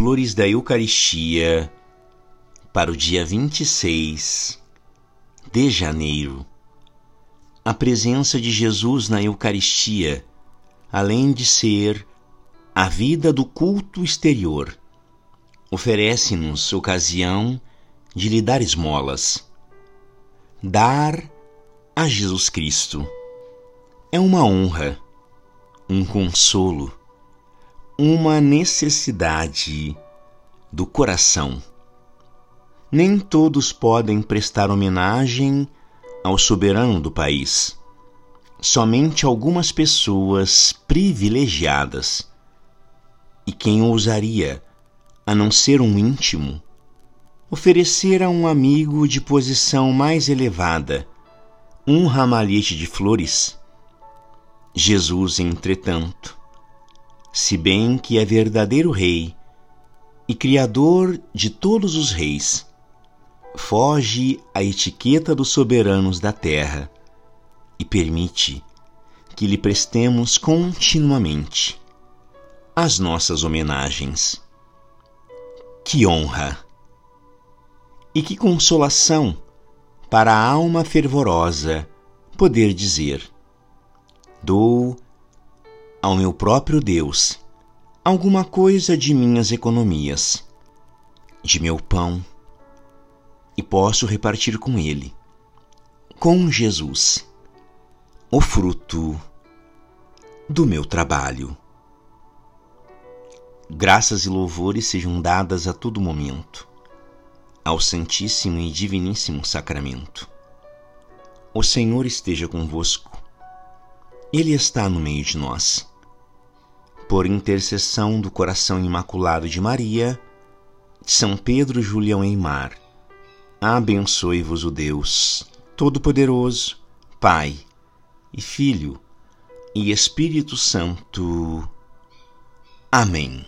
Flores da Eucaristia para o dia 26 de janeiro. A presença de Jesus na Eucaristia, além de ser a vida do culto exterior, oferece-nos ocasião de lhe dar esmolas. Dar a Jesus Cristo é uma honra, um consolo uma necessidade do coração. Nem todos podem prestar homenagem ao soberano do país. Somente algumas pessoas privilegiadas. E quem ousaria, a não ser um íntimo, oferecer a um amigo de posição mais elevada um ramalhete de flores? Jesus, entretanto, se bem que é verdadeiro Rei e Criador de todos os reis, foge à etiqueta dos soberanos da terra e permite que lhe prestemos continuamente as nossas homenagens. Que honra! E que consolação para a alma fervorosa poder dizer: Dou ao meu próprio Deus alguma coisa de minhas economias, de meu pão, e posso repartir com Ele, com Jesus, o fruto do meu trabalho. Graças e louvores sejam dadas a todo momento ao Santíssimo e Diviníssimo Sacramento. O Senhor esteja convosco ele está no meio de nós. Por intercessão do coração imaculado de Maria, de São Pedro Julião Eimar, abençoe-vos o Deus Todo-Poderoso, Pai e Filho e Espírito Santo. Amém.